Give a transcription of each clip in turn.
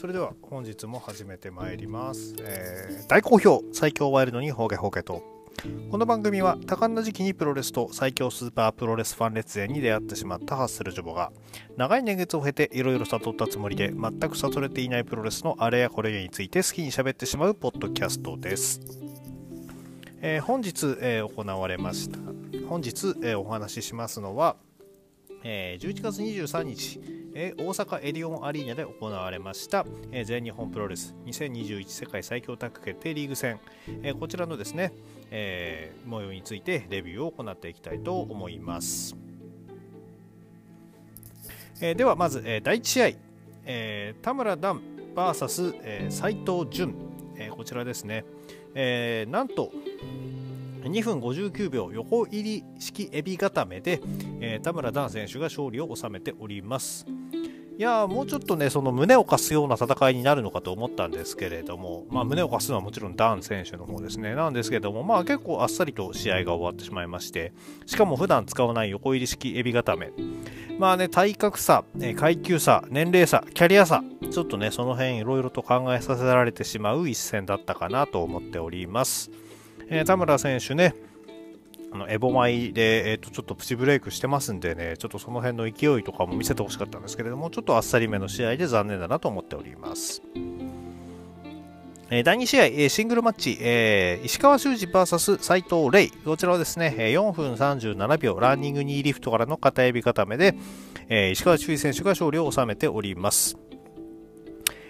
それでは本日も始めてまいります、えー大好評最強ワイルドにホーゲホーゲとこの番組は多感な時期にプロレスと最強スーパープロレスファン列伝に出会ってしまったハッスルジョボが長い年月を経ていろいろ悟ったつもりで全く悟れていないプロレスのあれやこれやについて好きに喋ってしまうポッドキャストです、えー本日、えー行われました。本日、えーお話ししますのは、えー11月23日え大阪エディオンアリーナで行われました、え全日本プロレス2021世界最強タッグ決定リーグ戦、えこちらのですね、えー模様についてレビューを行っていきたいと思います、えではまず、え第1試合、え田村段 VS えー藤潤、えこちらですね、えなんと2分59秒横入り式エビ固めで、えー田村段選手が勝利を収めております。いやーもうちょっとね、その胸を貸すような戦いになるのかと思ったんですけれども、まあ、胸を貸すのはもちろんダン選手の方ですね。なんですけれども、まあ、結構あっさりと試合が終わってしまいまして、しかも普段使わない横入り式エビ固め。まあね、体格差、え階級差、年齢差、キャリア差、ちょっとね、その辺いろいろと考えさせられてしまう一戦だったかなと思っております。えー田村選手ね、あのエボマイで、えー、とちょっとプチブレイクしてますんでね、ちょっとその辺の勢いとかも見せてほしかったんですけれども、ちょっとあっさりめの試合で残念だなと思っております。え第2試合、えシングルマッチ、えー石川修司 VS 斉藤玲。こちらはですね、4分37秒、ランニング2リフトからの片指固めで、え石川修司選手が勝利を収めております。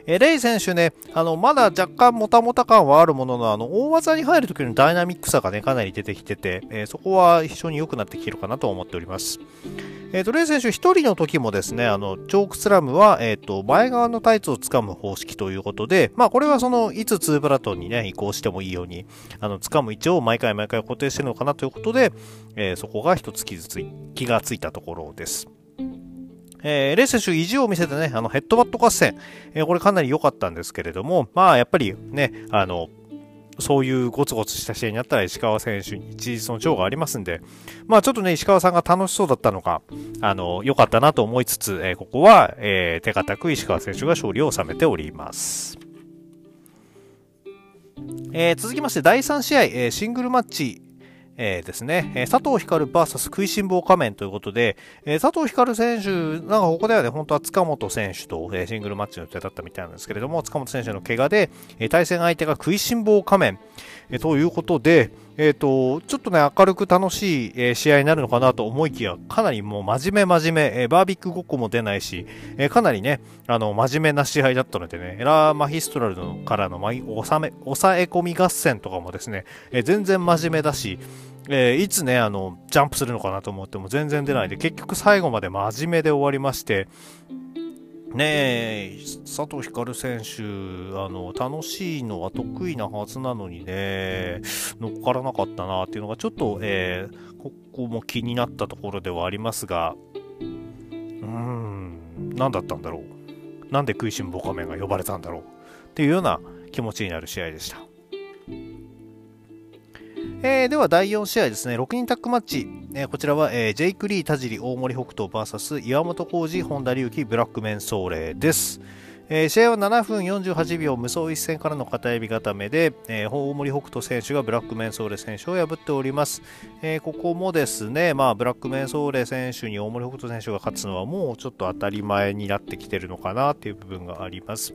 えーレイ選手ね、あの、まだ若干もたもた感はあるものの、あの、大技に入るときのダイナミックさがね、かなり出てきてて、えーそこは非常に良くなってきてるかなと思っております。えーと、レイ選手一人の時もですね、あの、チョークスラムは、えっ、と、前側のタイツを掴む方式ということで、まあ、これはその、いつ2ブラトンにね、移行してもいいように、あの、掴む位置を毎回毎回固定してるのかなということで、えーそこが一つ、気がついたところです。えーレイ選手意地を見せてね、あのヘッドバット合戦、えーこれかなり良かったんですけれども、まあやっぱりね、あの、そういうゴツゴツした試合になったら石川選手に一日の長がありますんで、まあちょっとね、石川さんが楽しそうだったのか、あの、良かったなと思いつつ、えーここは、えー手堅く石川選手が勝利を収めております。えー続きまして第3試合、えーシングルマッチ、えーですね、えー佐藤光 VS 食いしん坊仮面ということで、えー佐藤光選手、なんかここではね、本当は塚本選手と、えシングルマッチの予定だったみたいなんですけれども、塚本選手の怪我で、え対戦相手が食いしん坊仮面、えということで、えっ、と、ちょっとね、明るく楽しい、え試合になるのかなと思いきや、かなりもう真面目真面目、えバービックごっこも出ないし、えかなりね、あの、真面目な試合だったのでね、エラーマヒストラルのからの抑え込み合戦とかもですね、え全然真面目だし、えーいつね、あの、ジャンプするのかなと思っても全然出ないで、結局最後まで真面目で終わりまして、ねえ、佐藤光選手、あの、楽しいのは得意なはずなのにね、乗っからなかったなっていうのがちょっと、えーここも気になったところではありますが、うーん、何だったんだろう。なんで食いしん坊仮面が呼ばれたんだろう。っていうような気持ちになる試合でした。えーでは第4試合ですね、6人タッグマッチ、えーこちらは、えージェイク・リー、田尻、大森北斗 VS 岩本浩二、本田隆起、ブラックメンソーレです。えー試合は7分48秒無双一戦からの片指固めで、えー大森北斗選手がブラックメンソーレ選手を破っております。えーここもですね、まあ、ブラックメンソーレ選手に大森北斗選手が勝つのはもうちょっと当たり前になってきてるのかなっていう部分があります。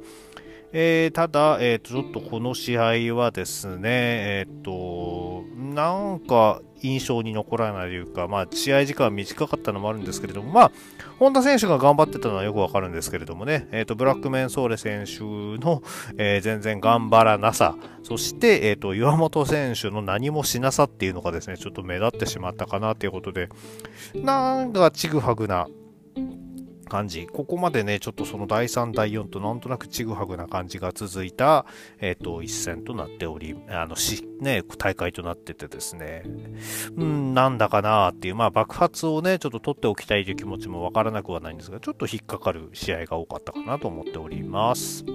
えーただ、えーと、ちょっとこの試合はですね、えっ、と、なんか印象に残らないというか、まあ、試合時間短かったのもあるんですけれども、まあ、本田選手が頑張ってたのはよくわかるんですけれどもね、えっ、と、ブラックメンソーレ選手の、えー全然頑張らなさ、そして、えっ、と、岩本選手の何もしなさっていうのがですね、ちょっと目立ってしまったかなということで、なんかちぐはぐな感じ。ここまでね、ちょっとその第3、第4となんとなくちぐはぐな感じが続いた、えっ、と、一戦となっており、あの、し、ね、大会となっててですね、うん、なんだかなっていう、まあ爆発をね、ちょっと取っておきたいという気持ちもわからなくはないんですが、ちょっと引っかかる試合が多かったかなと思っております。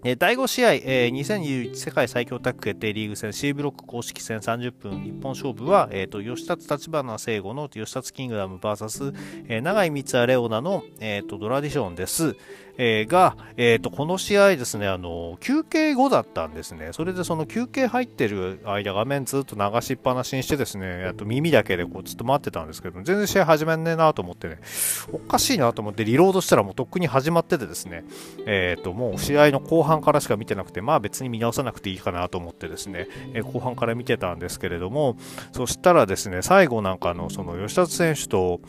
第5試合、えー2021世界最強タッグ決定リーグ戦 C ブロック公式戦30分一本勝負は、えー、と吉立立花聖吾の吉立キングダム VS、えー、長井光レオナの、えー、とドラディションです。えー、が、えーと、この試合ですねあの休憩後だったんですね。それでその休憩入ってる間画面ずっと流しっぱなしにしてですねあと耳だけでこうずっと待ってたんですけど全然試合始まんねえなと思ってねおかしいなと思ってリロードしたらもうとっくに始まっててですねえっ、ー、ともう試合の後半からしか見てなくてまあ別に見直さなくていいかなと思ってですね、えー、後半から見てたんですけれどもそしたらですね最後なんかのその吉田選手と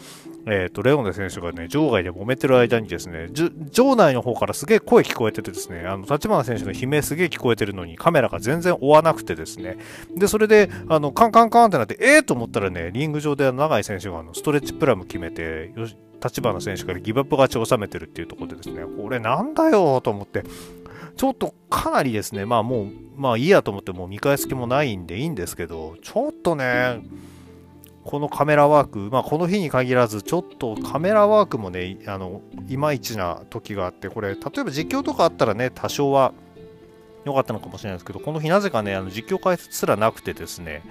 えーと、レオネ選手がね場外で揉めてる間にですね場内の方からすげえ声聞こえててですねあの立花選手の悲鳴すげえ聞こえてるのにカメラが全然追わなくてですね。でそれであのカンカンカンってなってええー、と思ったらねリング上で永井選手があのストレッチプラム決めてよし立花選手からギブアップ勝ちを収めてるっていうところでですねこれなんだよと思って。ちょっとかなりですねまあもうまあいいやと思ってもう見返す気もないんでいいんですけどちょっとねこのカメラワーク、まあ、この日に限らず、ちょっとカメラワークもね、あのいまいちな時があって、これ、例えば実況とかあったらね、多少は良かったのかもしれないですけど、この日なぜかね、あの実況解説すらなくてですね、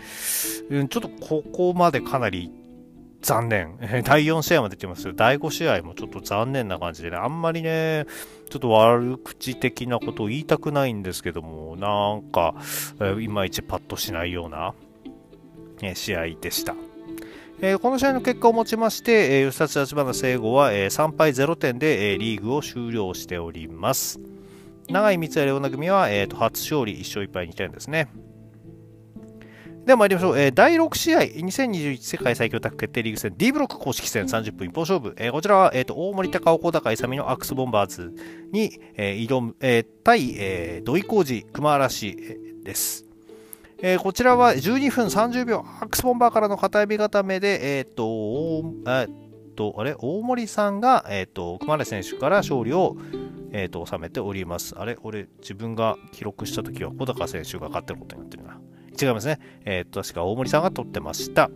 うん、ちょっとここまでかなり残念。第4試合も出てますよ。第5試合もちょっと残念な感じでね、あんまりね、ちょっと悪口的なことを言いたくないんですけども、なんか、いまいちパッとしないような、試合でした。えー、この試合の結果をもちまして、えー、吉田立花聖吾は、えー、3敗0点で、えー、リーグを終了しております。長井光也レオナ組は、えーと、初勝利1勝1敗2点ですね。では参りましょう。えー、第6試合、2021世界最強タッグ決定リーグ戦 D ブロック公式戦30分一方勝負。えー、こちらは、えーと、大森高岡高勇のアクスボンバーズに、えー、挑む、えー、対、えー、土井浩二熊嵐です。えー、こちらは12分30秒、アックスボンバーからの片指固めで、えっ、ー、と、えっと、あれ、大森さんが、えっ、と、熊谷選手から勝利を、えっ、と、収めております。あれ、俺、自分が記録した時は小高選手が勝ってることになってるな。違いますね。えっ、と、確か大森さんが取ってました。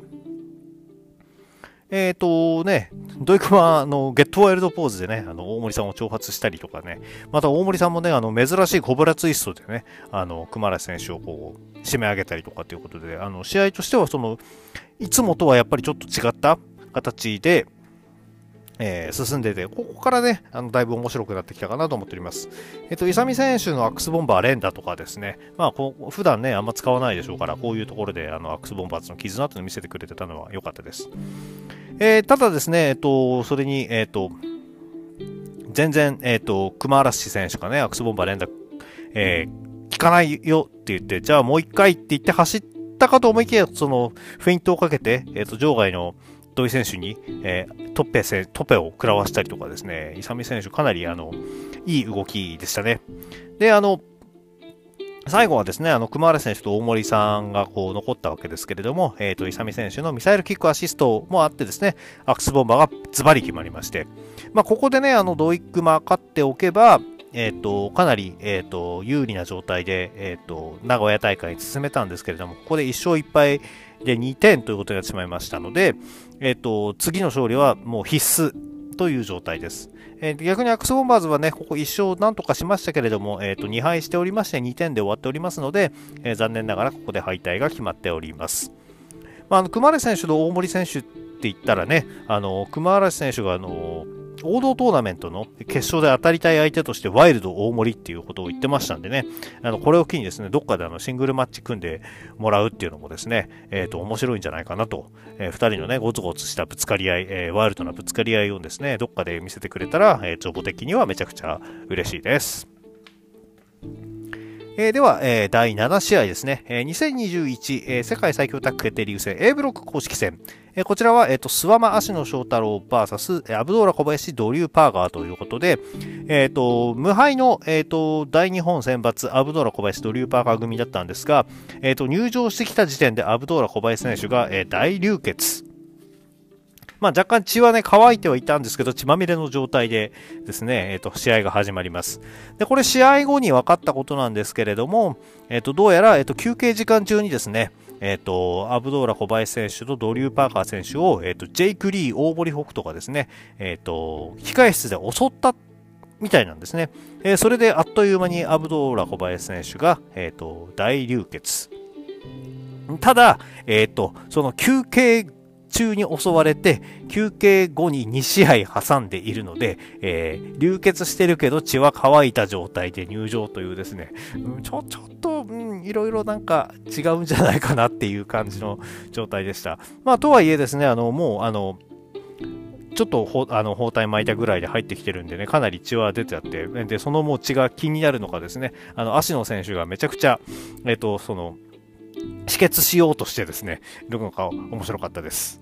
えっ、ー、とね、土井君はあのゲットワイルドポーズでね、あの大森さんを挑発したりとかね、また大森さんもね、あの珍しいコブラツイストでね、あの熊原選手をこう締め上げたりとかということで、あの試合としてはそのいつもとはやっぱりちょっと違った形で、えー、進んでて、ここからね、あのだいぶ面白くなってきたかなと思っております。えっ、と、イサミ選手のアックスボンバー連打とかですね、まあこう、普段ね、あんま使わないでしょうから、こういうところであのアックスボンバーズの絆というのを見せてくれてたのは良かったです。えー、ただですね、えっ、と、それに、えっ、と、全然、えっ、と、熊嵐選手がね、アクスボンバー連打、えー、効かないよって言って、じゃあもう一回って言って走ったかと思いきや、その、フェイントをかけて、えっ、と、場外の、土井選手に、えー、トッペせトッペを食らわしたりとかですね、勇選手かなりあのいい動きでしたね。で、あの、最後はですね、あの、熊原選手と大森さんがこう残ったわけですけれども、えっ、ー、と、勇選手のミサイルキックアシストもあってですね、アクスボンバーがズバリ決まりまして、まあ、ここでね、あの、ドイックマ勝っておけば、えっ、ー、と、かなり、えっ、ー、と、有利な状態で、えっ、と、名古屋大会に進めたんですけれども、ここで1勝1敗で2点ということになってしまいましたので、えっ、と、次の勝利はもう必須という状態です。えー、逆にアクスボンバーズはね、ここ1勝なんとかしましたけれども、えっ、と、2敗しておりまして2点で終わっておりますので、えー、残念ながらここで敗退が決まっております。まあ、あの熊原選手と大森選手って言ったらね、あの熊原選手があの王道トーナメントの決勝で当たりたい相手としてワイルド大盛りっていうことを言ってましたんでね、あのこれを機にですね、どっかであのシングルマッチ組んでもらうっていうのもですね、えっ、ー、と、面白いんじゃないかなと、えー、2人のね、ゴツゴツしたぶつかり合い、えー、ワイルドなぶつかり合いをですね、どっかで見せてくれたら、えー、情報的にはめちゃくちゃ嬉しいです。えー、では、えー、第7試合ですね。えー、2021、えー、世界最強タッグ決定リーグ戦 A ブロック公式戦。えー、こちらは、えっ、ー、と、諏訪間足野翔太郎 VS、アブドーラ小林ドリューパーガーということで、えっ、ー、と、無敗の、えっ、ー、と、大日本選抜アブドーラ小林ドリューパーガー組だったんですが、えっ、と、入場してきた時点でアブドーラ小林選手が、え大流血。まあ、若干血はね、乾いてはいたんですけど、血まみれの状態でですね、えっ、ー、と、試合が始まります。で、これ試合後に分かったことなんですけれども、えっ、ー、と、どうやら、えっ、ー、と、休憩時間中にですね、えっ、と、アブドーラ小林選手とドリュー・パーカー選手を、えっ、と、ジェイク・リー、大堀北斗がですね、えっ、と、控室で襲ったみたいなんですね。えそれであっという間にアブドーラ小林選手が、えっ、と、大流血。ただ、えっ、と、その休憩中に襲われて、休憩後に2試合挟んでいるので、えー、流血してるけど血は乾いた状態で入場というですね、うん、ちょ、ちょっと、うん、いろいろなんか違うんじゃないかなっていう感じの状態でした。まあ、とはいえですね、あの、もう、あの、ちょっとあの包帯巻いたぐらいで入ってきてるんでね、かなり血は出てあって、で、そのもう血が気になるのかですね、あの、足の選手がめちゃくちゃ、えっ、と、その、止血しようとしてですね、いるのが面白かったです。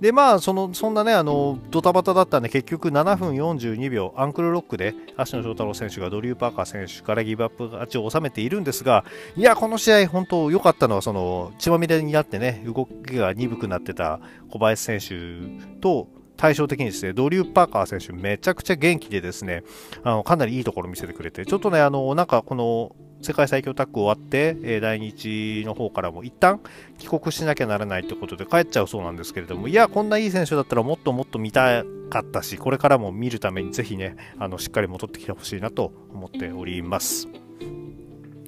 で、まあ、その、そんなね、あの、ドタバタだったんで、結局7分42秒、アンクルロックで、芦野翔太郎選手がドリュー・パーカー選手からギブアップ勝ちを収めているんですが、いや、この試合、本当良かったのは、その、血まみれになってね、動きが鈍くなってた小林選手と、対照的にですね、ドリュー・パーカー選手めちゃくちゃ元気でですね、あの、かなりいいところ見せてくれて、ちょっとね、あの、なんかこの、世界最強タッグ終わって、え、来日の方からも一旦帰国しなきゃならないということで帰っちゃうそうなんですけれども、いや、こんないい選手だったらもっともっと見たかったし、これからも見るためにぜひね、あのしっかり戻ってきてほしいなと思っております。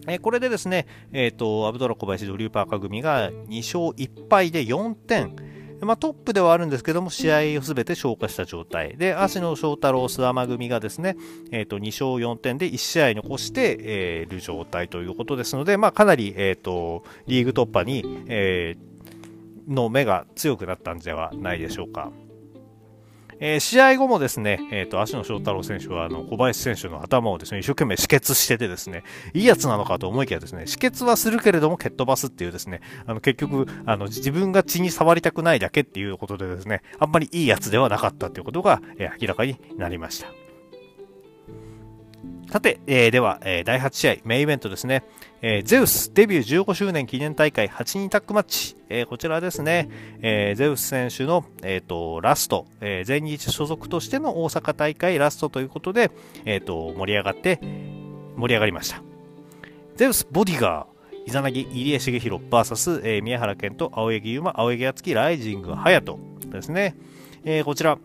え、これでですね、えっ、ー、と、アブドラ小林ドリューパーカ組が2勝1敗で4点、まあ、トップではあるんですけども、試合をすべて消化した状態で、芦野翔太郎、諏訪間組がですね、えー、と2勝4点で1試合残してい、えー、る状態ということですので、まあ、かなり、えーと、リーグ突破に、えー、の目が強くなったんではないでしょうか。えー、試合後もですね、えっ、ー、と、足野翔太郎選手は、あの、小林選手の頭をですね、一生懸命止血しててですね、いいやつなのかと思いきやですね、止血はするけれども蹴っ飛ばすっていうですね、あの、結局、あの、自分が血に触りたくないだけっていうことでですね、あんまりいいやつではなかったっていうことが、えー、明らかになりました。さて、えー、では、えー、第8試合、メインイベントですね。えー、ゼウスデビュー15周年記念大会8人タッグマッチ、えー、こちらですね、えー、ゼウス選手の、えーと、ラスト、えー、全日所属としての大阪大会ラストということで、えーと、盛り上がって盛り上がりました。ゼウスボディガーイザナギ入江茂弘 VS、えー、宮原健と青柳優馬青柳敦樹ライジング隼人ですね、えー、こちら。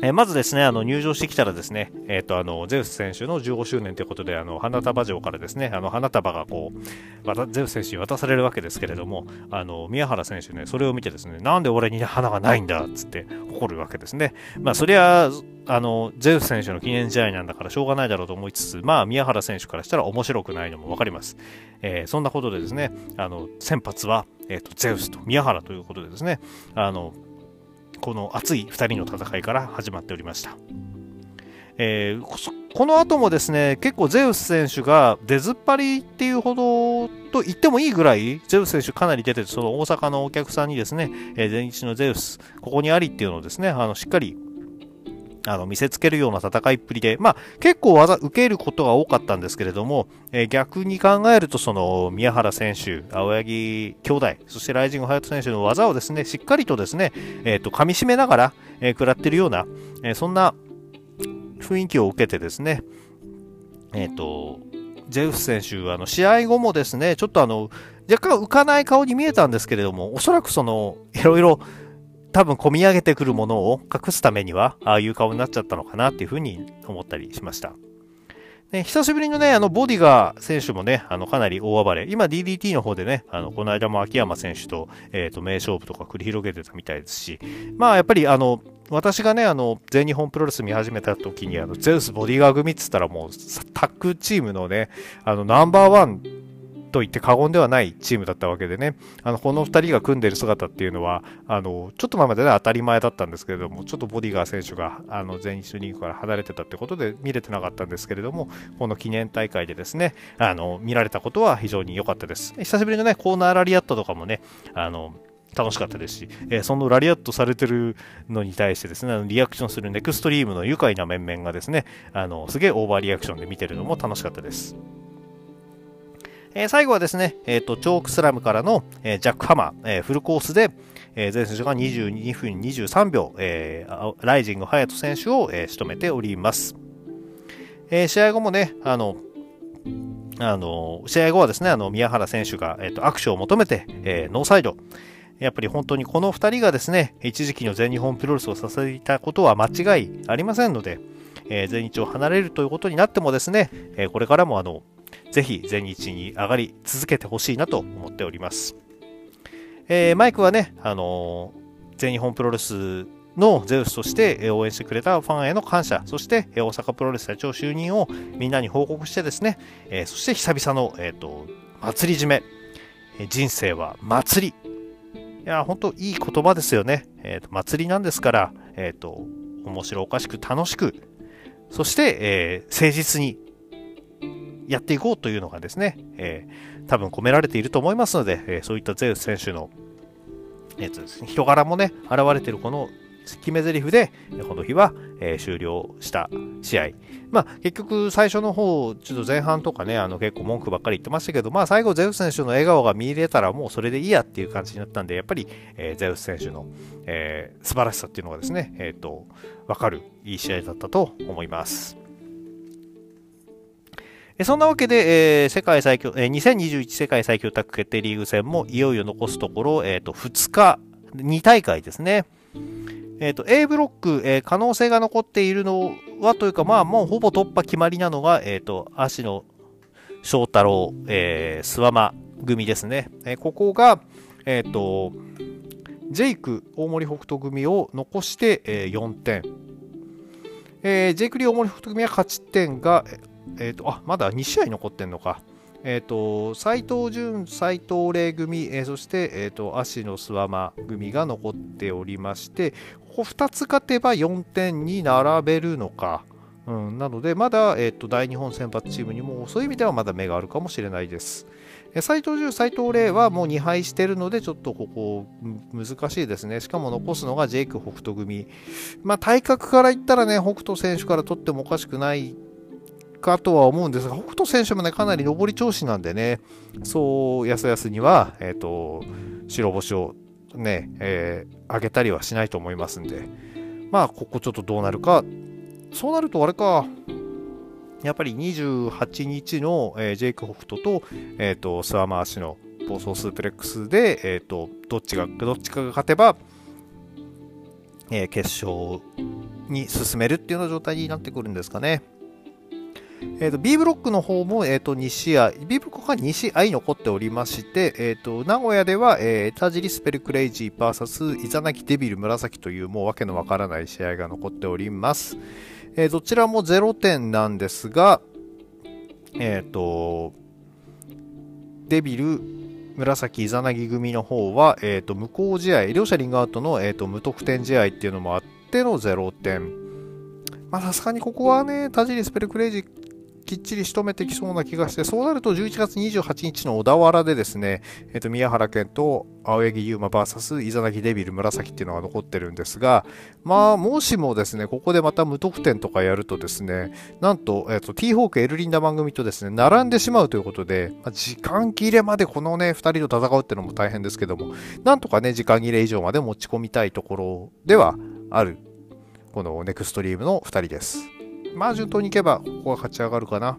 え、まずですね、あの入場してきたらですね、えっ、ー、と、あの、ゼウス選手の15周年ということで、あの、花束城からですね、あの、花束がこう、ゼウス選手に渡されるわけですけれども、あの、宮原選手ね、それを見てですね、なんで俺に花がないんだっつって怒るわけですね。まあ、そりゃ、あの、ゼウス選手の記念試合なんだからしょうがないだろうと思いつつ、まあ、宮原選手からしたら面白くないのもわかります。えー、そんなことでですね、あの、先発は、えっ、と、ゼウスと宮原ということでですね、あの、この熱い2人の戦いから始まっておりました。えー、この後もですね、結構ゼウス選手が出ずっぱりっていうほどと言ってもいいぐらい、ゼウス選手かなり出てて、その大阪のお客さんにですね、えー、前日のゼウス、ここにありっていうのをですね、あのしっかりあの見せつけるような戦いっぷりで、まあ、結構技受けることが多かったんですけれども、えー、逆に考えるとその宮原選手、青柳兄弟、そしてライジング隼人選手の技をですねしっかりとですね、えーと、噛み締めながら、えー、食らっているような、えー、そんな雰囲気を受けてですね、えっ、と、ジェフス選手、あの試合後もですね、ちょっとあの若干浮かない顔に見えたんですけれども、おそらくそのいろいろ多分込み上げてくるものを隠すためには、ああいう顔になっちゃったのかなっていうふうに思ったりしました。ね、久しぶりのね、あの、ボディガー選手もね、あの、かなり大暴れ。今 DDT の方でね、あの、この間も秋山選手と、えっ、ー、と、名勝負とか繰り広げてたみたいですし、まあ、やっぱりあの、私がね、あの、全日本プロレス見始めた時に、あの、ゼウスボディガー組って言ったらもう、タッグチームのね、あの、ナンバーワンと言って過言ではないチームだったわけでね、あのこの2人が組んでいる姿っていうのは、あのちょっと前までね当たり前だったんですけれども、ちょっとボディガー選手があの全日リーグから離れてたってことで見れてなかったんですけれども、この記念大会でですね、あの見られたことは非常に良かったです。久しぶりのね、コーナーラリアットとかもね、あの楽しかったですし、えー、そのラリアットされてるのに対してですね、リアクションするネクストリームの愉快な面々がですね、あのすげえオーバーリアクションで見てるのも楽しかったです。え、最後はですね、えーと、チョークスラムからの、え、ジャックハマー、え、フルコースで、えー、前選手が22分23秒、え、ライジング隼人選手を、え、仕留めております。え、試合後もね、あの、あの、試合後はですね、あの、宮原選手が、えっ、と、握手を求めて、え、ノーサイド。やっぱり本当にこの2人がですね、一時期の全日本プロレスを支えたことは間違いありませんので、えー、全日を離れるということになってもですね、えー、これからもあの、ぜひ全日に上がり続けてほしいなと思っております。えー、マイクはね、あのー、全日本プロレスのゼウスとして応援してくれたファンへの感謝、そして大阪プロレス社長就任をみんなに報告してですね、えー、そして久々の、えーと、祭り締め、人生は祭り。いや、本当いい言葉ですよね。えーと、祭りなんですから、えーと、面白おかしく楽しく、そして、えー、誠実にやっていこうというのがですね、えー、多分込められていると思いますので、えー、そういったゼウス選手の、えーですね、人柄もね、現れているこの決め台詞で、この日は、えー、終了した試合。まあ、結局、最初の方、ちょっと前半とかね、あの結構文句ばっかり言ってましたけど、まあ、最後、ゼウス選手の笑顔が見入れたら、もうそれでいいやっていう感じになったんで、やっぱり、えー、ゼウス選手の、えー、素晴らしさっていうのがですね、えっ、ー、と、わかる、いい試合だったと思います。そんなわけで、えー、世界最強、えー、2021世界最強タッグ決定リーグ戦もいよいよ残すところ、えっ、ー、と、2日、2大会ですね。えっ、ー、と、A ブロック、えー、可能性が残っているのはというか、まあ、もうほぼ突破決まりなのが、えっ、ー、と、足野翔太郎、えー、諏訪間組ですね。えここが、えっ、と、ジェイク大森北斗組を残して、え4点。えジェイクリー大森北斗組は勝ち点が、えっ、と、あ、まだ2試合残ってんのか。えーと、斉藤潤、斉藤麗組、えー、そして、えーと、足野諏訪間組が残っておりまして、ここ2つ勝てば4点に並べるのか。うん、なので、まだ、えーと、大日本選抜チームにもそういう意味ではまだ目があるかもしれないです。斉藤潤、斉藤麗はもう2敗してるので、ちょっとここ難しいですね。しかも残すのがジェイク北斗組。まあ、体格から言ったらね、北斗選手から取ってもおかしくないかとは思うんですが、北斗選手もね、かなり上り調子なんでね、そう、やすやすには、えっ、ー、と、白星をね、えー、上げたりはしないと思いますんで、まあ、ここちょっとどうなるか、そうなるとあれか、やっぱり28日の、えー、ジェイク・ホフトと、えっ、ー、と、スワマーシの暴走スープレックスで、えっ、ー、と、どっちが、どっちかが勝てば、えー、決勝に進めるっていうような状態になってくるんですかね。えーと、B ブロックの方も、えーと、2試合、B ブロックが2試合残っておりまして、えーと、名古屋では、えー、田尻スペルクレイジー VS イザナキデビル紫というもうわけのわからない試合が残っております。えー、どちらも0点なんですが、えっ、ー、と、デビル、紫イザナギ組の方は、え、ー、と、無効試合、両者リングアウトの、え、ー、と、無得点試合っていうのもあっての0点。まあ、さすがにここはね、田尻スペルクレイジーきっちり仕留めてきそうな気がして、そうなると11月28日の小田原でですね、えっ、と、宮原健と青柳優馬 VS イザナギデビル紫っていうのが残ってるんですが、まあ、もしもですね、ここでまた無得点とかやるとですね、なんと、えっ、ー、と、T ホークエルリンダ番組とですね、並んでしまうということで、まあ、時間切れまでこのね、2人と戦うっていうのも大変ですけども、なんとかね、時間切れ以上まで持ち込みたいところではある、このネクストリームの2人です。まあ順当にいけば、ここは勝ち上がるかな。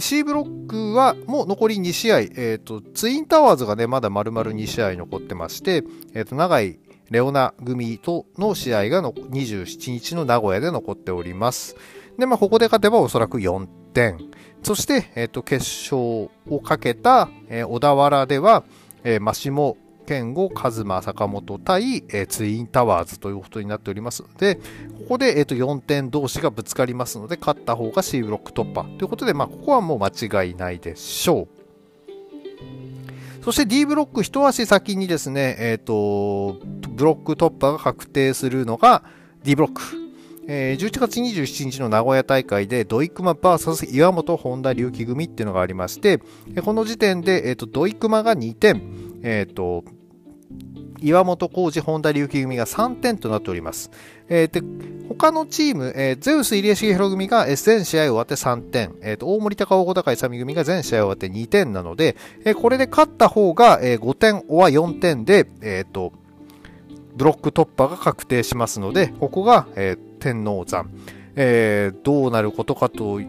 C ブロックはもう残り2試合、えーと、ツインタワーズがね、まだ丸々2試合残ってまして、えーと、長いレオナ組との試合がの27日の名古屋で残っております。で、まあ、ここで勝てばおそらく4点。そして、えっ、ー、と、決勝をかけた、えー、小田原では、えー、マシモ健吾、カズマ、坂本対、えー、ツインタワーズということになっておりますので、ここで、えーと、4点同士がぶつかりますので、勝った方が C ブロック突破ということで、まあ、ここはもう間違いないでしょう。そして D ブロック一足先にですね、えっ、ー、と、ブロック突破が確定するのが D ブロック。えー、11月27日の名古屋大会でドイクマ VS 岩本本田隆起組っていうのがありまして、この時点で、えーと、ドイクマが2点、えーと岩本浩二、本田隆起組が3点となっております。えー、で他のチーム、えー、ゼウス入江重弘組が全試合終わって3点、えーと、大森高尾小高勇組が全試合終わって2点なので、えー、これで勝った方が、えー、5点、おは4点で、えーと、ブロック突破が確定しますので、ここが、えー、天王山、えー、どうなることかと言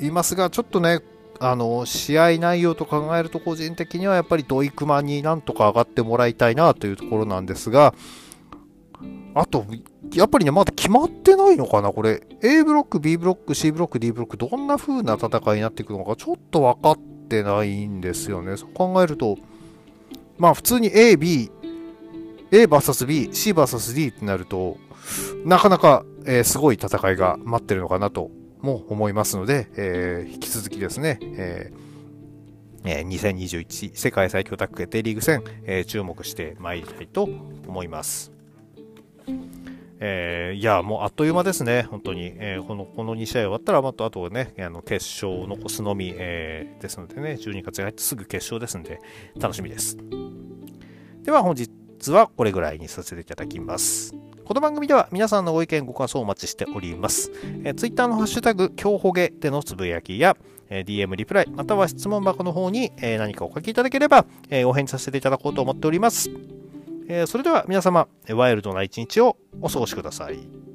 いますが、ちょっとね、あの試合内容と考えると個人的にはやっぱりドイクマになんとか上がってもらいたいなというところなんですがあとやっぱりねまだ決まってないのかなこれ。A ブロック B ブロック C ブロック D ブロックどんな風な戦いになっていくのかちょっと分かってないんですよね。そう考えるとまあ普通に A、B、A vs B、C vs D ってなると、なかなか、えー、すごい戦いが待ってるのかなとも思いますので、えー、引き続きですね、えー、2021世界最強タッグ決定リーグ戦、えー、注目してまいりたいと思います。えー、いや、もうあっという間ですね、本当に。えー、このこの2試合終わったら、またあとね、あの決勝を残すのみ、えー、ですのでね、12月に入ってすぐ決勝ですので、楽しみです。では本日はこれぐらいにさせていただきます。この番組では皆さんのご意見、ご感想をお待ちしております。えー、Twitter のハッシュタグ、今日ほげでのつぶやきや、えー、DM リプライ、または質問箱の方に、えー、何かお書きいただければ、えー、お返事させていただこうと思っております。えー、それでは皆様、ワイルドな一日をお過ごしください。